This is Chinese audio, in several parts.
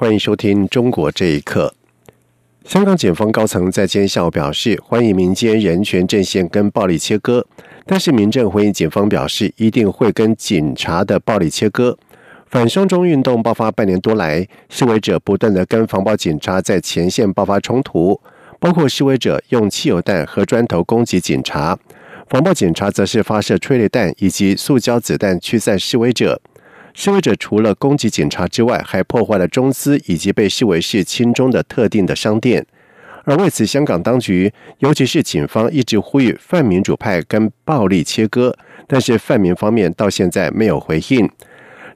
欢迎收听《中国这一刻》。香港警方高层在今天下午表示，欢迎民间人权阵线跟暴力切割，但是民政回应警方表示，一定会跟警察的暴力切割。反双中运动爆发半年多来，示威者不断的跟防暴警察在前线爆发冲突，包括示威者用汽油弹和砖头攻击警察，防暴警察则是发射催泪弹以及塑胶子弹驱散示威者。示威者除了攻击警察之外，还破坏了中资以及被视为是亲中的特定的商店。而为此，香港当局，尤其是警方，一直呼吁泛民主派跟暴力切割，但是泛民方面到现在没有回应。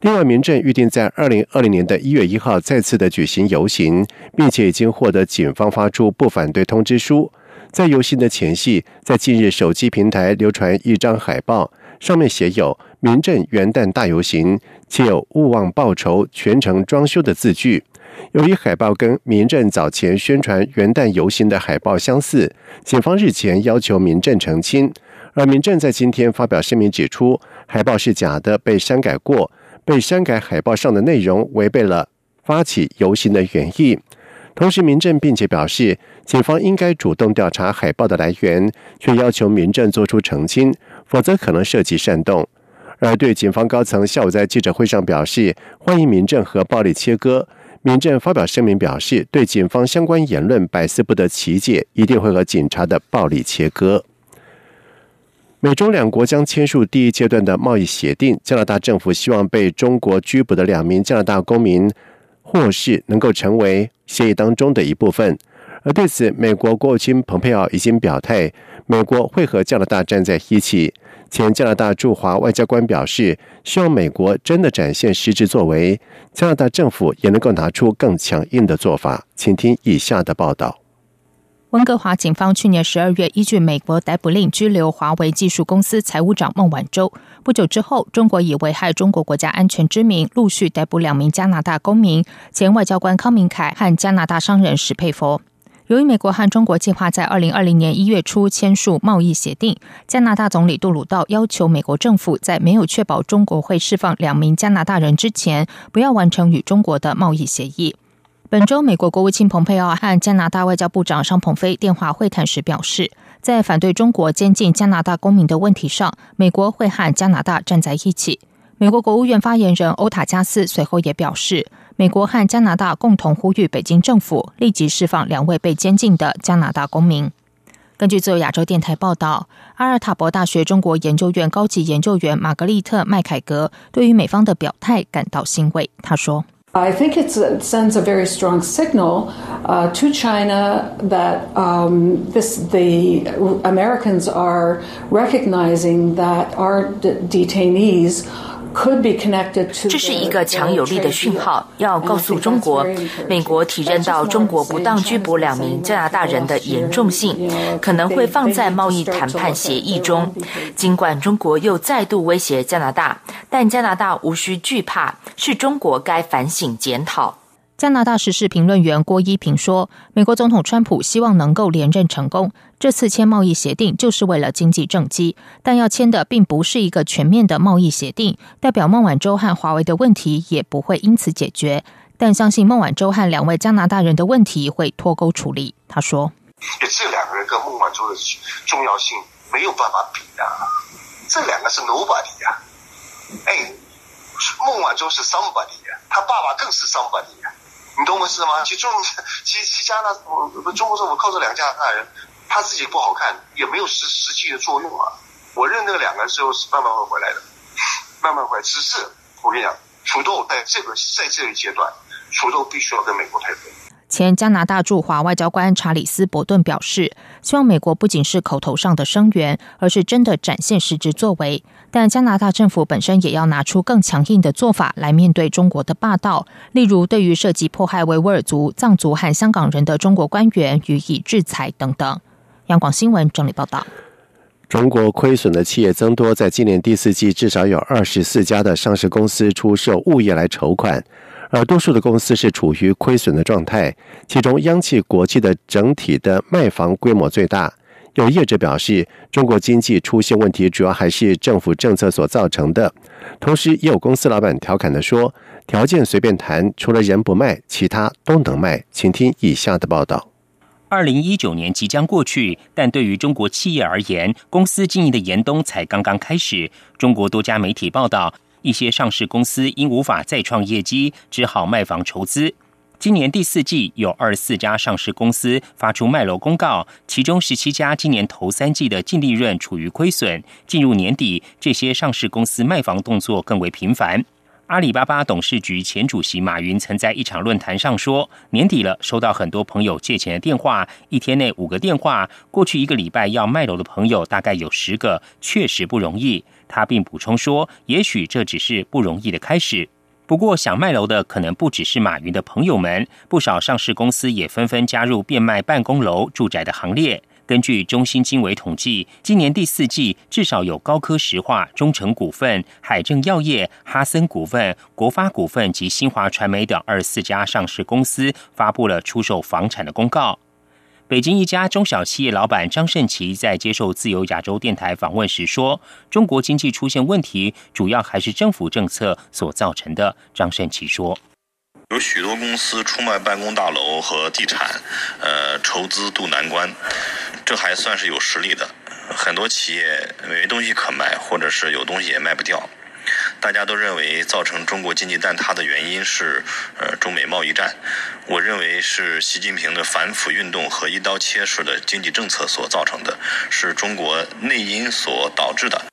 另外，民政预定在二零二零年的一月一号再次的举行游行，并且已经获得警方发出不反对通知书。在游行的前夕，在近日手机平台流传一张海报，上面写有。民政元旦大游行，且有勿忘报仇、全程装修的字句。由于海报跟民政早前宣传元旦游行的海报相似，警方日前要求民政澄清。而民政在今天发表声明指出，海报是假的，被删改过，被删改海报上的内容违背了发起游行的原意。同时，民政并且表示，警方应该主动调查海报的来源，却要求民政做出澄清，否则可能涉及煽动。而对警方高层下午在记者会上表示欢迎民政和暴力切割，民政发表声明表示对警方相关言论百思不得其解，一定会和警察的暴力切割。美中两国将签署第一阶段的贸易协定，加拿大政府希望被中国拘捕的两名加拿大公民获释能够成为协议当中的一部分。而对此，美国国务卿蓬佩奥已经表态，美国会和加拿大站在一起。前加拿大驻华外交官表示，希望美国真的展现实质作为，加拿大政府也能够拿出更强硬的做法。请听以下的报道：温哥华警方去年十二月依据美国逮捕令拘留华为技术公司财务长孟晚舟。不久之后，中国以危害中国国家安全之名，陆续逮捕两名加拿大公民：前外交官康明凯和加拿大商人史佩佛。由于美国和中国计划在二零二零年一月初签署贸易协定，加拿大总理杜鲁道要求美国政府在没有确保中国会释放两名加拿大人之前，不要完成与中国的贸易协议。本周，美国国务卿蓬佩奥和加拿大外交部长商鹏飞电话会谈时表示，在反对中国监禁加拿大公民的问题上，美国会和加拿大站在一起。美国国务院发言人欧塔加斯随后也表示。美国和加拿大共同呼吁北京政府立即释放两位被监禁的加拿大公民。根据自由亚洲电台报道，阿尔塔博大学中国研究院高级研究员玛格丽特·麦凯格对于美方的表态感到欣慰。他说：“I think it sends a very strong signal to China that this the Americans are recognizing that our detainees.” 这是一个强有力的讯号，要告诉中国，美国体认到中国不当拘捕两名加拿大人的严重性，可能会放在贸易谈判协议中。尽管中国又再度威胁加拿大，但加拿大无需惧怕，是中国该反省检讨。加拿大时事评论员郭一平说：“美国总统川普希望能够连任成功，这次签贸易协定就是为了经济政绩，但要签的并不是一个全面的贸易协定，代表孟晚舟和华为的问题也不会因此解决。但相信孟晚舟和两位加拿大人的问题会脱钩处理。”他说：“这两个人跟孟晚舟的重要性没有办法比啊，这两个是 nobody 呀，哎，孟晚舟是 somebody 呀，他爸爸更是 somebody 呀。”你懂我意思吗？其实中，其其加拿大，中国政府靠这两个加拿大人，他自己不好看，也没有实实际的作用啊。我认那两个人最后是慢慢会回来的，慢慢回来。只是我跟你讲，土豆在这个在这个阶段，土豆必须要跟美国配合。前加拿大驻华外交官查理斯·伯顿表示，希望美国不仅是口头上的声援，而是真的展现实质作为。但加拿大政府本身也要拿出更强硬的做法来面对中国的霸道，例如对于涉及迫害维吾尔族、藏族和香港人的中国官员予以制裁等等。央广新闻整理报道。中国亏损的企业增多，在今年第四季至少有二十四家的上市公司出售物业来筹款，而多数的公司是处于亏损的状态。其中，央企国际的整体的卖房规模最大。有业者表示，中国经济出现问题，主要还是政府政策所造成的。同时，也有公司老板调侃的说：“条件随便谈，除了人不卖，其他都能卖。”请听以下的报道。二零一九年即将过去，但对于中国企业而言，公司经营的严冬才刚刚开始。中国多家媒体报道，一些上市公司因无法再创业绩，只好卖房筹资。今年第四季有二十四家上市公司发出卖楼公告，其中十七家今年头三季的净利润处于亏损。进入年底，这些上市公司卖房动作更为频繁。阿里巴巴董事局前主席马云曾在一场论坛上说：“年底了，收到很多朋友借钱的电话，一天内五个电话。过去一个礼拜要卖楼的朋友大概有十个，确实不容易。”他并补充说：“也许这只是不容易的开始。不过，想卖楼的可能不只是马云的朋友们，不少上市公司也纷纷加入变卖办公楼、住宅的行列。”根据中新经纬统计，今年第四季至少有高科石化、中诚股份、海正药业、哈森股份、国发股份及新华传媒等二十四家上市公司发布了出售房产的公告。北京一家中小企业老板张胜奇在接受自由亚洲电台访问时说：“中国经济出现问题，主要还是政府政策所造成的。”张胜奇说。有许多公司出卖办公大楼和地产，呃，筹资渡难关，这还算是有实力的。很多企业没东西可卖，或者是有东西也卖不掉。大家都认为造成中国经济蛋塌的原因是，呃，中美贸易战。我认为是习近平的反腐运动和一刀切式的经济政策所造成的，是中国内因所导致的。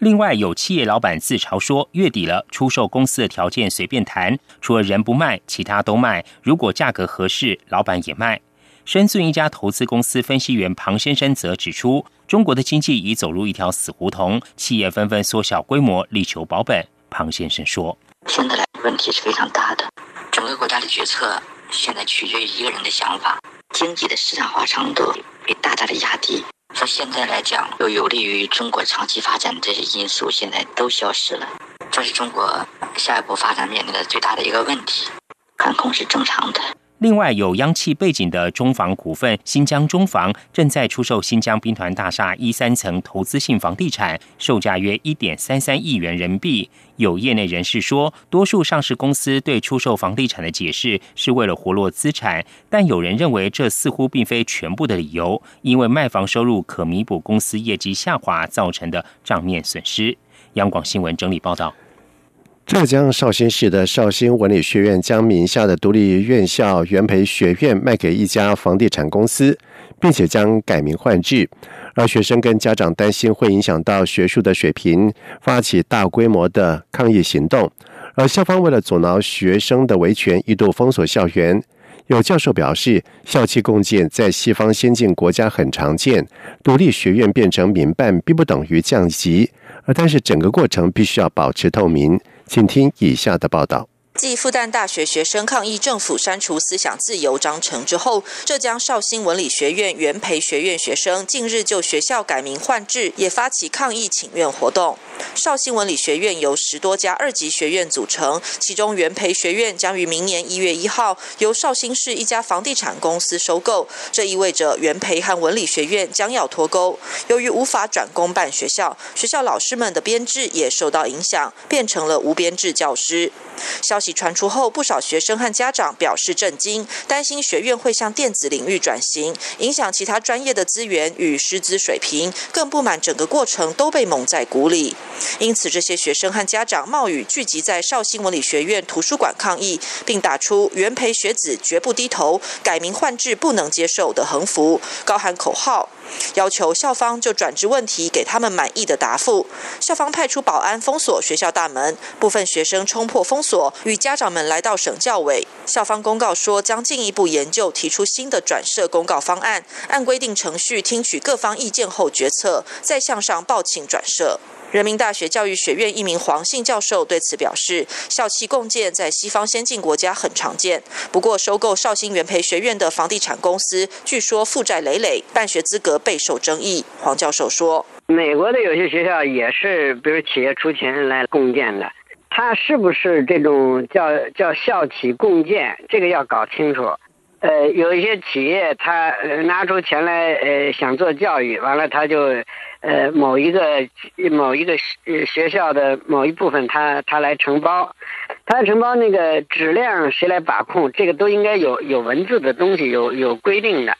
另外，有企业老板自嘲说：“月底了，出售公司的条件随便谈，除了人不卖，其他都卖。如果价格合适，老板也卖。”深圳一家投资公司分析员庞先生则指出：“中国的经济已走入一条死胡同，企业纷纷缩小规模，力求保本。”庞先生说：“现在来问题是非常大的，整个国家的决策现在取决于一个人的想法，经济的市场化程度被大大的压低。”说现在来讲，又有利于中国长期发展的这些因素，现在都消失了。这是中国下一步发展面临的最大的一个问题，看空是正常的。另外，有央企背景的中房股份新疆中房正在出售新疆兵团大厦一三层投资性房地产，售价约一点三三亿元人民币。有业内人士说，多数上市公司对出售房地产的解释是为了活络资产，但有人认为这似乎并非全部的理由，因为卖房收入可弥补公司业绩下滑造成的账面损失。央广新闻整理报道。浙江绍兴市的绍兴文理学院将名下的独立院校元培学院卖给一家房地产公司，并且将改名换制，而学生跟家长担心会影响到学术的水平，发起大规模的抗议行动。而校方为了阻挠学生的维权，一度封锁校园。有教授表示，校企共建在西方先进国家很常见，独立学院变成民办并不等于降级，而但是整个过程必须要保持透明。请听以下的报道。继复旦大学学生抗议政府删除思想自由章程之后，浙江绍兴文理学院原培学院学生近日就学校改名换制，也发起抗议请愿活动。绍兴文理学院由十多家二级学院组成，其中原培学院将于明年一月一号由绍兴市一家房地产公司收购，这意味着原培和文理学院将要脱钩。由于无法转公办学校，学校老师们的编制也受到影响，变成了无编制教师。消息传出后，不少学生和家长表示震惊，担心学院会向电子领域转型，影响其他专业的资源与师资水平，更不满整个过程都被蒙在鼓里。因此，这些学生和家长冒雨聚集在绍兴文理学院图书馆抗议，并打出“原培学子绝不低头，改名换制不能接受”的横幅，高喊口号。要求校方就转职问题给他们满意的答复。校方派出保安封锁学校大门，部分学生冲破封锁，与家长们来到省教委。校方公告说，将进一步研究提出新的转设公告方案，按规定程序听取各方意见后决策，再向上报请转设。人民大学教育学院一名黄姓教授对此表示，校企共建在西方先进国家很常见。不过，收购绍兴元培学院的房地产公司，据说负债累累，办学资格备受争议。黄教授说：“美国的有些学校也是，比如企业出钱来共建的，它是不是这种叫叫校企共建？这个要搞清楚。呃，有一些企业他拿出钱来，呃，想做教育，完了他就。”呃，某一个某一个学校的某一部分，他他来承包，他承包那个质量谁来把控？这个都应该有有文字的东西，有有规定的，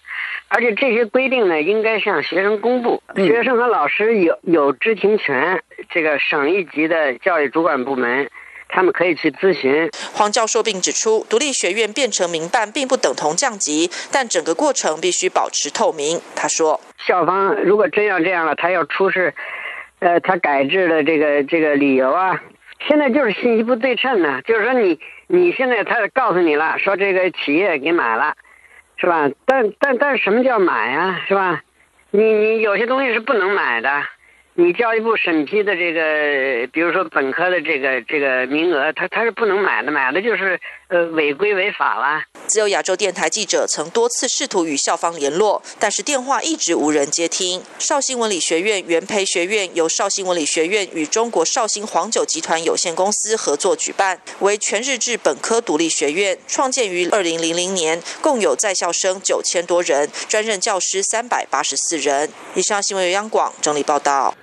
而且这些规定呢，应该向学生公布，学生和老师有有知情权。这个省一级的教育主管部门。他们可以去咨询黄教授，并指出，独立学院变成民办并不等同降级，但整个过程必须保持透明。他说，校方如果真要这样了，他要出示，呃，他改制的这个这个理由啊。现在就是信息不对称呢，就是说你你现在他告诉你了，说这个企业给买了，是吧？但但但是什么叫买呀，是吧？你你有些东西是不能买的。你教育部审批的这个，比如说本科的这个这个名额，他他是不能买的，买的就是呃违规违法了。自由亚洲电台记者曾多次试图与校方联络，但是电话一直无人接听。绍兴文理学院原培学院由绍兴文理学院与中国绍兴黄酒集团有限公司合作举办，为全日制本科独立学院，创建于二零零零年，共有在校生九千多人，专任教师三百八十四人。以上新闻由央广整理报道。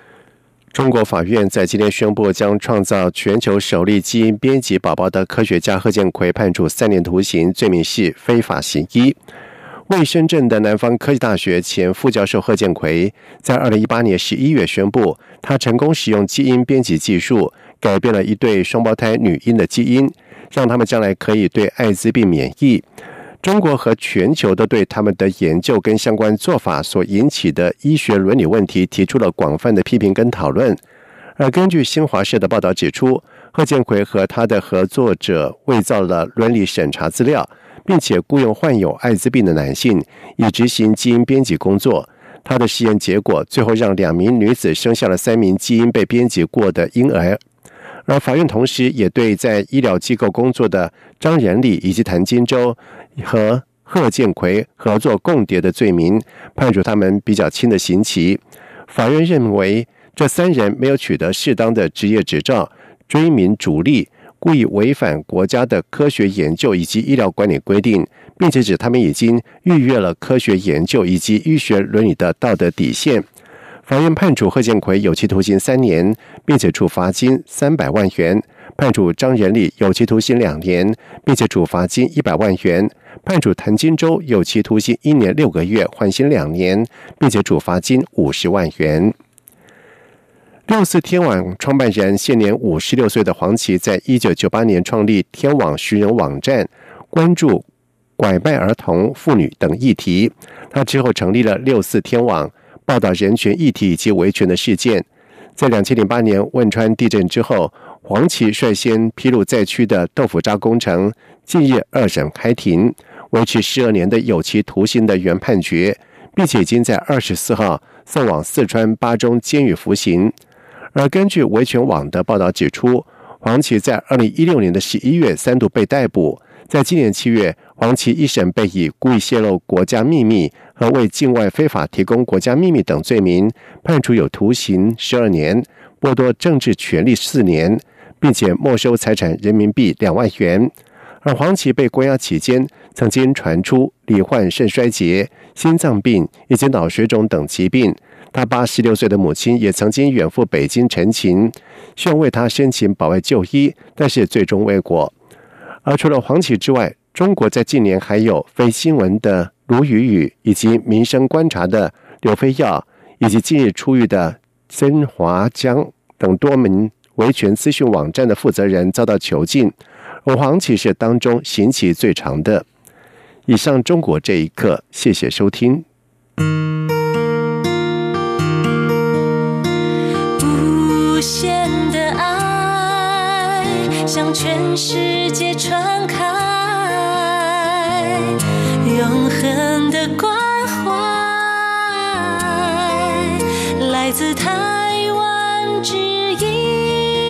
中国法院在今天宣布，将创造全球首例基因编辑宝宝的科学家贺建奎判处三年徒刑，罪名是非法行医。为深圳的南方科技大学前副教授贺建奎，在二零一八年十一月宣布，他成功使用基因编辑技术，改变了一对双胞胎女婴的基因，让他们将来可以对艾滋病免疫。中国和全球都对他们的研究跟相关做法所引起的医学伦理问题提出了广泛的批评跟讨论。而根据新华社的报道指出，贺建奎和他的合作者伪造了伦理审查资料，并且雇佣患有艾滋病的男性以执行基因编辑工作。他的实验结果最后让两名女子生下了三名基因被编辑过的婴儿。而法院同时也对在医疗机构工作的张仁礼以及谭金洲和贺建奎合作共谍的罪名，判处他们比较轻的刑期。法院认为，这三人没有取得适当的职业执照，追名逐利，故意违反国家的科学研究以及医疗管理规定，并且指他们已经逾越了科学研究以及医学伦理的道德底线。法院判处贺建奎有期徒刑三年，并且处罚金三百万元；判处张仁礼有期徒刑两年，并且处罚金一百万元；判处谭金洲有期徒刑一年六个月，缓刑两年，并且处罚金五十万元。六四天网创办人现年五十六岁的黄奇，在一九九八年创立天网寻人网站，关注拐卖儿童、妇女等议题。他之后成立了六四天网。报道人权议题以及维权的事件，在两千零八年汶川地震之后，黄旗率先披露灾区的豆腐渣工程，近日二审开庭，维持十二年的有期徒刑的原判决，并且已经在二十四号送往四川巴中监狱服刑。而根据维权网的报道指出，黄旗在二零一六年的十一月三度被逮捕。在今年七月，黄旗一审被以故意泄露国家秘密和为境外非法提供国家秘密等罪名判处有徒刑十二年，剥夺政治权利四年，并且没收财产人民币两万元。而黄旗被关押期间，曾经传出罹患肾衰竭、心脏病以及脑水肿等疾病。他八十六岁的母亲也曾经远赴北京陈情，希望为他申请保外就医，但是最终未果。而除了黄启之外，中国在近年还有非新闻的卢雨雨以及民生观察的刘飞耀以及近日出狱的曾华江等多名维权资讯网站的负责人遭到囚禁，而黄骑士当中刑期最长的。以上中国这一刻，谢谢收听。无限的爱向全世界敞开。永恒的关怀来自他。